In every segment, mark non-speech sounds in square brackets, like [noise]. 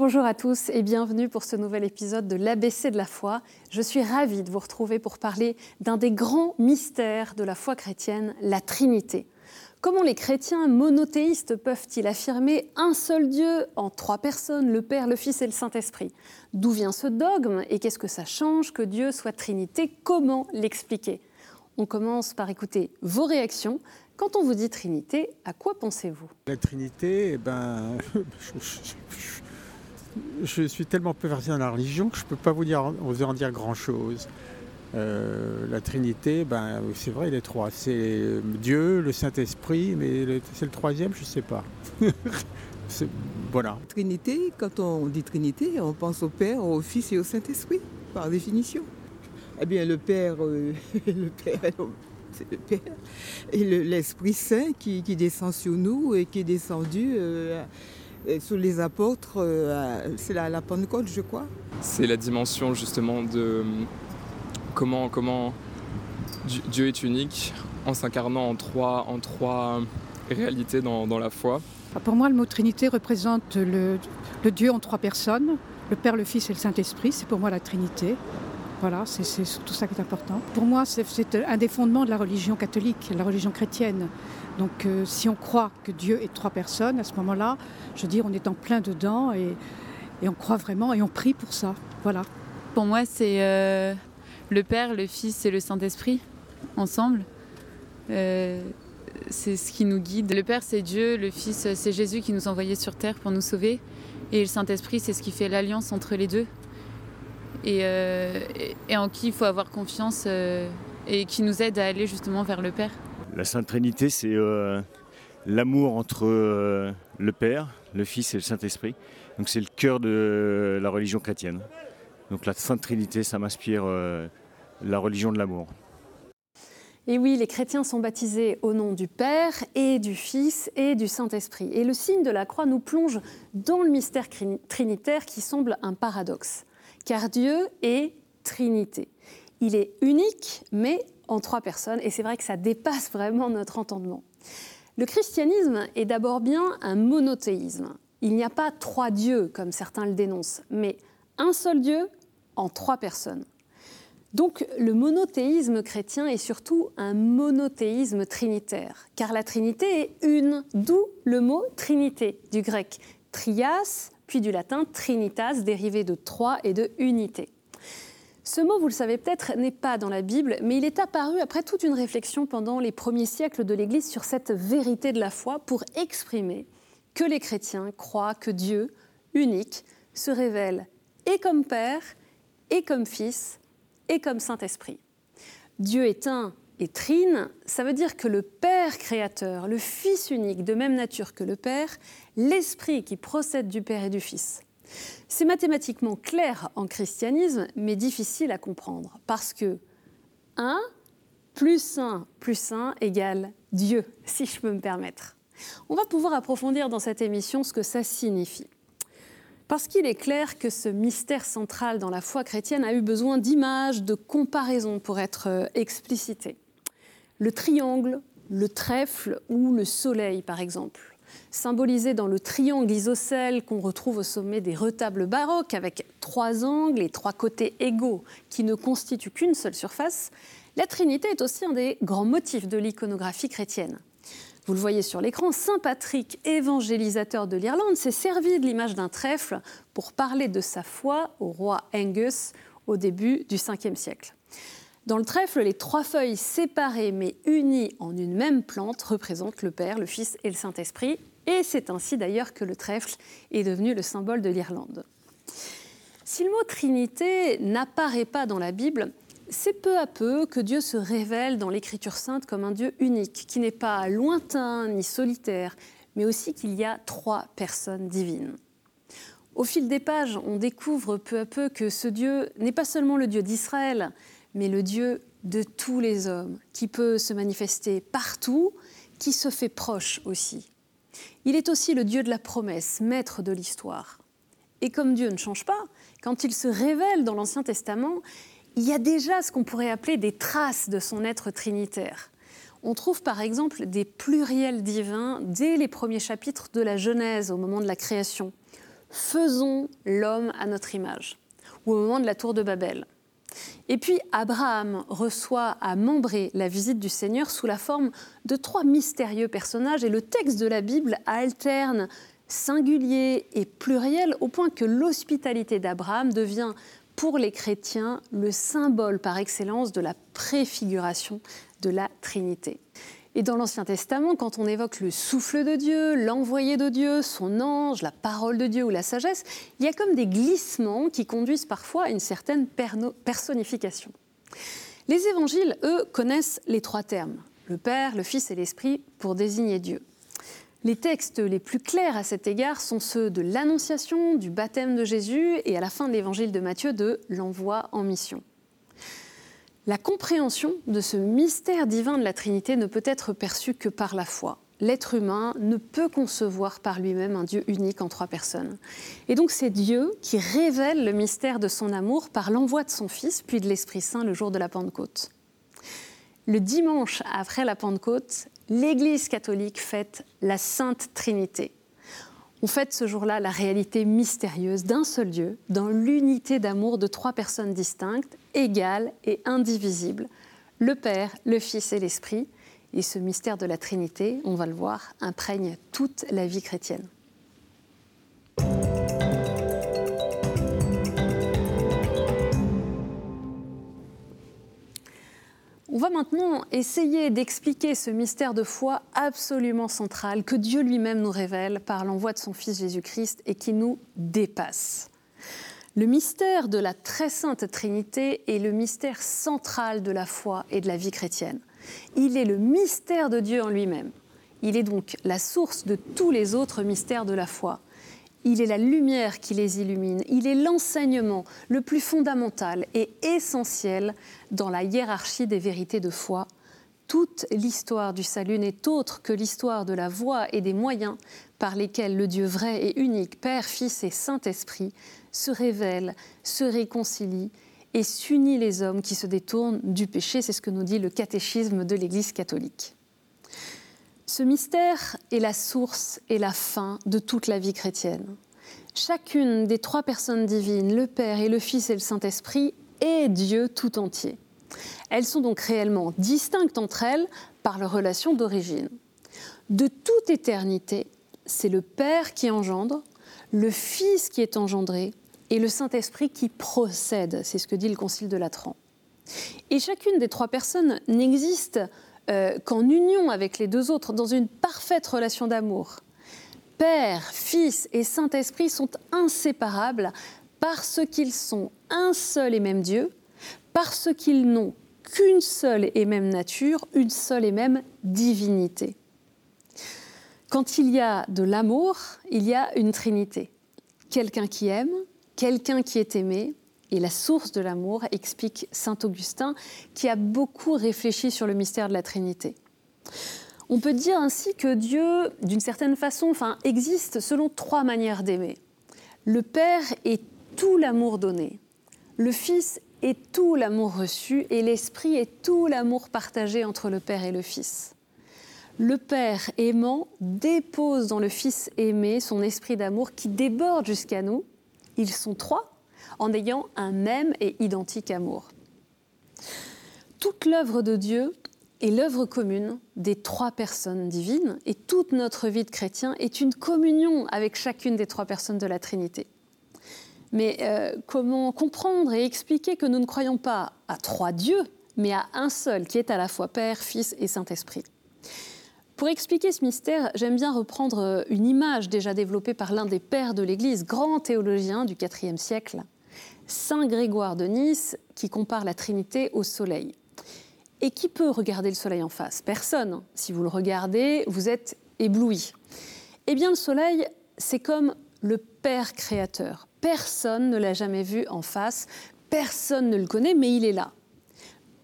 bonjour à tous et bienvenue pour ce nouvel épisode de l'ABC de la foi. Je suis ravie de vous retrouver pour parler d'un des grands mystères de la foi chrétienne, la Trinité. Comment les chrétiens monothéistes peuvent-ils affirmer un seul Dieu en trois personnes, le Père, le Fils et le Saint-Esprit? D'où vient ce dogme et qu'est-ce que ça change que Dieu soit Trinité? Comment l'expliquer? On commence par écouter vos réactions. Quand on vous dit Trinité, à quoi pensez-vous? La Trinité, eh ben, [laughs] suis tellement peu versé dans la religion que je ne peux pas vous, dire, vous en dire grand-chose. Euh, la Trinité, ben, c'est vrai, les trois. C'est Dieu, le Saint-Esprit, mais c'est le troisième, je ne sais pas. [laughs] voilà. Trinité, quand on dit Trinité, on pense au Père, au Fils et au Saint-Esprit, par définition. Eh bien, le Père, euh, [laughs] Père, c'est le Père, et l'Esprit Saint qui, descend sur nous et qui est descendu euh, sur les apôtres, c'est la, la Pentecôte, je crois. C'est la dimension justement de comment, comment Dieu est unique en s'incarnant en trois, en trois réalités dans, la foi. Pour moi, le mot Trinité représente le, Dieu en trois personnes, le Père, le Fils et le Saint-Esprit. C'est pour moi la Trinité. Voilà, c'est tout ça qui est important. Pour moi, c'est un des fondements de la religion catholique, la religion chrétienne. Donc, euh, si on croit que Dieu est trois personnes, à ce moment-là, je veux dire, on est en plein dedans et, on croit vraiment et on prie pour ça. Voilà. Pour moi, c'est euh, le Père, le Fils et le Saint-Esprit ensemble. Euh, c'est ce qui nous guide. Le Père, c'est Dieu, le Fils, c'est Jésus qui nous a envoyés sur terre pour nous sauver. Et le Saint-Esprit, c'est ce qui fait l'alliance entre les deux. Et, en qui il faut avoir confiance et qui nous aide à aller justement vers le Père. La Sainte Trinité, c'est l'amour entre le Père, le Fils et le Saint-Esprit. C'est le cœur de la religion chrétienne. Donc la Sainte Trinité, ça m'inspire la religion de l'amour. Et oui, les chrétiens sont baptisés au nom du Père et du Fils et du Saint-Esprit. Et le signe de la croix nous plonge dans le mystère trinitaire qui semble un paradoxe. Car Dieu est Trinité. Il est unique, mais en trois personnes. Et c'est vrai que ça dépasse vraiment notre entendement. Le christianisme est d'abord bien un monothéisme. Il n'y a pas trois dieux, comme certains le dénoncent, mais un seul Dieu en trois personnes. Donc le monothéisme chrétien est surtout un monothéisme trinitaire, car la Trinité est une, d'où le mot Trinité, du grec trias, puis du latin trinitas, dérivé de trois et de unité. Ce mot, vous le savez peut-être, n'est pas dans la Bible, mais il est apparu après toute une réflexion pendant les premiers siècles de l'Église sur cette vérité de la foi pour exprimer que les chrétiens croient que Dieu, unique, se révèle et comme Père et comme Fils et comme Saint-Esprit. Dieu est un et trine, ça veut dire que le Père créateur, le Fils unique, de même nature que le Père, l'Esprit qui procède du Père et du Fils. C'est mathématiquement clair en christianisme, mais difficile à comprendre, parce que 1 plus 1 plus 1 égale Dieu, si je peux me permettre. On va pouvoir approfondir dans cette émission ce que ça signifie. Parce qu'il est clair que ce mystère central dans la foi chrétienne a eu besoin d'images, de comparaisons pour être euh, explicité. Le triangle, le trèfle ou le soleil, par exemple. Symbolisé dans le triangle isocèle qu'on retrouve au sommet des retables baroques avec trois angles et trois côtés égaux qui ne constituent qu'une seule surface, la Trinité est aussi un des grands motifs de l'iconographie chrétienne. Vous le voyez sur l'écran, Saint Patrick, évangélisateur de l'Irlande, s'est servi de l'image d'un trèfle pour parler de sa foi au roi Angus au début du 5e siècle. Dans le trèfle, les trois feuilles séparées mais unies en une même plante représentent le Père, le Fils et le Saint-Esprit. Et c'est ainsi d'ailleurs que le trèfle est devenu le symbole de l'Irlande. Si le mot Trinité n'apparaît pas dans la Bible, c'est peu à peu que Dieu se révèle dans l'Écriture sainte comme un Dieu unique, qui n'est pas lointain ni solitaire, mais aussi qu'il y a trois personnes divines. Au fil des pages, on découvre peu à peu que ce Dieu n'est pas seulement le Dieu d'Israël, mais le Dieu de tous les hommes, qui peut se manifester partout, qui se fait proche aussi. Il est aussi le Dieu de la promesse, maître de l'histoire. Et comme Dieu ne change pas, quand il se révèle dans l'Ancien Testament, il y a déjà ce qu'on pourrait appeler des traces de son être trinitaire. On trouve par exemple des pluriels divins dès les premiers chapitres de la Genèse au moment de la création. Faisons l'homme à notre image, ou au moment de la tour de Babel. Et puis Abraham reçoit à Mambré la visite du Seigneur sous la forme de trois mystérieux personnages et le texte de la Bible alterne singulier et pluriel au point que l'hospitalité d'Abraham devient pour les chrétiens le symbole par excellence de la préfiguration de la Trinité. Et dans l'Ancien Testament, quand on évoque le souffle de Dieu, l'envoyé de Dieu, son ange, la parole de Dieu ou la sagesse, il y a comme des glissements qui conduisent parfois à une certaine personnification. Les évangiles, eux, connaissent les trois termes, le Père, le Fils et l'Esprit, pour désigner Dieu. Les textes les plus clairs à cet égard sont ceux de l'Annonciation, du baptême de Jésus et à la fin de l'évangile de Matthieu de l'envoi en mission. La compréhension de ce mystère divin de la Trinité ne peut être perçue que par la foi. L'être humain ne peut concevoir par lui-même un Dieu unique en trois personnes. Et donc c'est Dieu qui révèle le mystère de son amour par l'envoi de son Fils, puis de l'Esprit Saint le jour de la Pentecôte. Le dimanche après la Pentecôte, l'Église catholique fête la Sainte Trinité. On fête ce jour-là la réalité mystérieuse d'un seul Dieu, dans l'unité d'amour de trois personnes distinctes, égales et indivisibles, le Père, le Fils et l'Esprit. Et ce mystère de la Trinité, on va le voir, imprègne toute la vie chrétienne. On va maintenant essayer d'expliquer ce mystère de foi absolument central que Dieu lui-même nous révèle par l'envoi de son Fils Jésus-Christ et qui nous dépasse. Le mystère de la très sainte Trinité est le mystère central de la foi et de la vie chrétienne. Il est le mystère de Dieu en lui-même. Il est donc la source de tous les autres mystères de la foi. Il est la lumière qui les illumine. Il est l'enseignement le plus fondamental et essentiel dans la hiérarchie des vérités de foi. Toute l'histoire du salut n'est autre que l'histoire de la voie et des moyens par lesquels le Dieu vrai et unique, Père, Fils et Saint-Esprit, se révèle, se réconcilie et s'unit les hommes qui se détournent du péché. C'est ce que nous dit le catéchisme de l'Église catholique. Ce mystère est la source et la fin de toute la vie chrétienne. Chacune des trois personnes divines, le Père et le Fils et le Saint-Esprit, est Dieu tout entier. Elles sont donc réellement distinctes entre elles par leur relation d'origine. De toute éternité, c'est le Père qui engendre, le Fils qui est engendré et le Saint-Esprit qui procède. C'est ce que dit le Concile de Latran. Et chacune des trois personnes n'existe euh, qu'en union avec les deux autres, dans une parfaite relation d'amour. Père, Fils et Saint-Esprit sont inséparables parce qu'ils sont un seul et même Dieu, parce qu'ils n'ont qu'une seule et même nature, une seule et même divinité. Quand il y a de l'amour, il y a une trinité. Quelqu'un qui aime, quelqu'un qui est aimé, et la source de l'amour, explique saint Augustin, qui a beaucoup réfléchi sur le mystère de la Trinité. On peut dire ainsi que Dieu, d'une certaine façon, enfin, existe selon trois manières d'aimer. Le Père est tout l'amour donné, le Fils est tout l'amour reçu et l'Esprit est tout l'amour partagé entre le Père et le Fils. Le Père aimant dépose dans le Fils aimé son esprit d'amour qui déborde jusqu'à nous. Ils sont trois, en ayant un même et identique amour. Toute l'œuvre de Dieu est l'œuvre commune des trois personnes divines et toute notre vie de chrétien est une communion avec chacune des trois personnes de la Trinité. Mais euh, comment comprendre et expliquer que nous ne croyons pas à trois dieux, mais à un seul qui est à la fois Père, Fils et Saint-Esprit? Pour expliquer ce mystère, j'aime bien reprendre une image déjà développée par l'un des pères de l'Église, grand théologien du IVe siècle, Saint Grégoire de Nice qui compare la Trinité au Soleil. Et qui peut regarder le Soleil en face? Personne. Si vous le regardez, vous êtes ébloui. Eh bien, le Soleil, c'est comme le Père créateur. Personne ne l'a jamais vu en face, personne ne le connaît, mais il est là.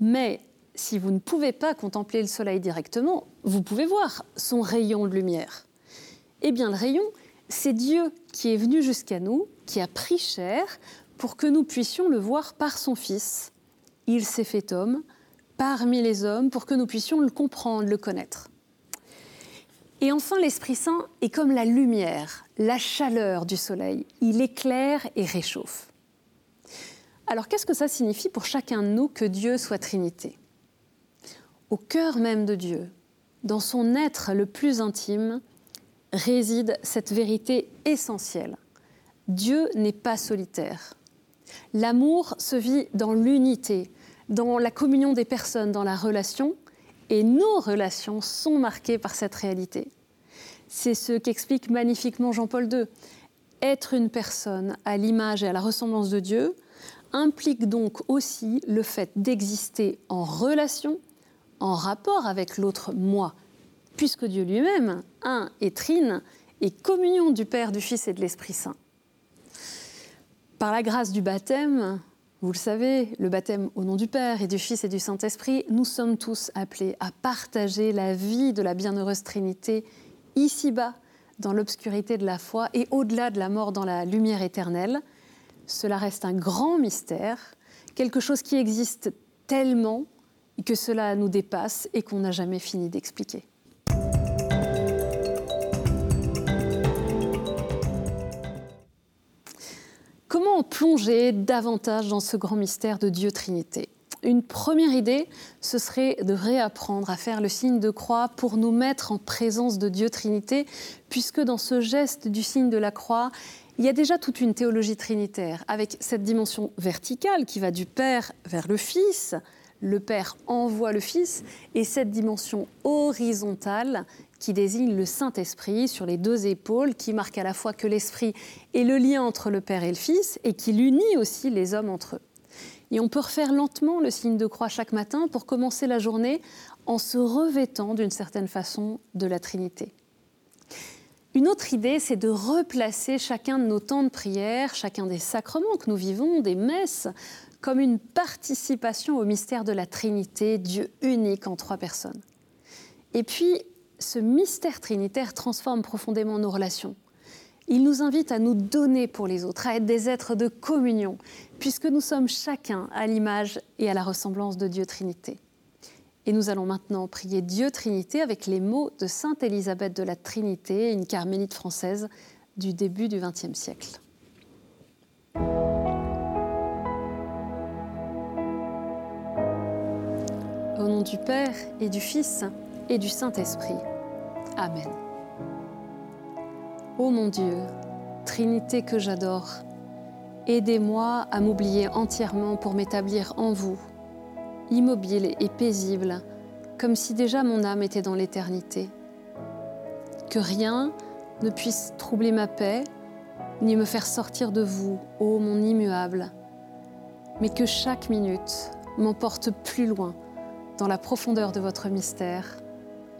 Mais si vous ne pouvez pas contempler le Soleil directement, vous pouvez voir son rayon de lumière. Eh bien, le rayon, c'est Dieu qui est venu jusqu'à nous, qui a pris chair pour que nous puissions le voir par son Fils. Il s'est fait homme parmi les hommes pour que nous puissions le comprendre, le connaître. Et enfin, l'Esprit Saint est comme la lumière, la chaleur du soleil. Il éclaire et réchauffe. Alors qu'est-ce que ça signifie pour chacun de nous que Dieu soit Trinité? Au cœur même de Dieu, dans son être le plus intime, réside cette vérité essentielle. Dieu n'est pas solitaire. L'amour se vit dans l'unité, dans la communion des personnes, dans la relation, et nos relations sont marquées par cette réalité. C'est ce qu'explique magnifiquement Jean-Paul II. Être une personne à l'image et à la ressemblance de Dieu, implique donc aussi le fait d'exister en relation, en rapport avec l'autre moi, puisque Dieu lui-même, un et trine, est communion du Père, du Fils et de l'Esprit Saint. Par la grâce du baptême, vous le savez, le baptême au nom du Père et du Fils et du Saint-Esprit, nous sommes tous appelés à partager la vie de la bienheureuse Trinité ici-bas, dans l'obscurité de la foi et au-delà de la mort dans la lumière éternelle cela reste un grand mystère, quelque chose qui existe tellement que cela nous dépasse et qu'on n'a jamais fini d'expliquer. Plonger davantage dans ce grand mystère de Dieu Trinité. Une première idée, ce serait de réapprendre à faire le signe de croix pour nous mettre en présence de Dieu Trinité, puisque dans ce geste du signe de la croix, il y a déjà toute une théologie trinitaire avec cette dimension verticale qui va du Père vers le Fils, le Père envoie le Fils, et cette dimension horizontale qui désigne le Saint-Esprit sur les deux épaules, qui marque à la fois que l'Esprit est le lien entre le Père et le Fils, et qui l'unit aussi les hommes entre eux. Et on peut refaire lentement le signe de croix chaque matin pour commencer la journée en se revêtant d'une certaine façon de la Trinité. Une autre idée, c'est de replacer chacun de nos temps de prière, chacun des sacrements que nous vivons, des messes, comme une participation au mystère de la Trinité, Dieu unique en trois personnes. Et puis, ce mystère trinitaire transforme profondément nos relations. Il nous invite à nous donner pour les autres, à être des êtres de communion, puisque nous sommes chacun à l'image et à la ressemblance de Dieu Trinité. Et nous allons maintenant prier Dieu Trinité avec les mots de Sainte Élisabeth de la Trinité, une carmélite française du début du XXe siècle. Du Père et du Fils et du Saint-Esprit. Amen. Ô mon Dieu, Trinité que j'adore, aidez-moi à m'oublier entièrement pour m'établir en vous immobile et paisible, comme si déjà mon âme était dans l'éternité. Que rien ne puisse troubler ma paix, ni me faire sortir de vous, ô mon immuable, mais que chaque minute m'emporte plus loin dans la profondeur de votre mystère.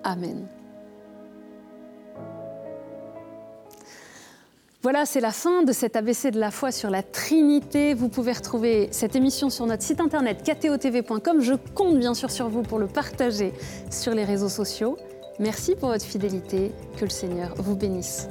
Amen. Voilà, c'est la fin de cet ABC de la foi sur la Trinité. Vous pouvez retrouver cette émission sur notre site internet ktotv.com. Je compte bien sûr sur vous pour le partager sur les réseaux sociaux. Merci pour votre fidélité. Que le Seigneur vous bénisse.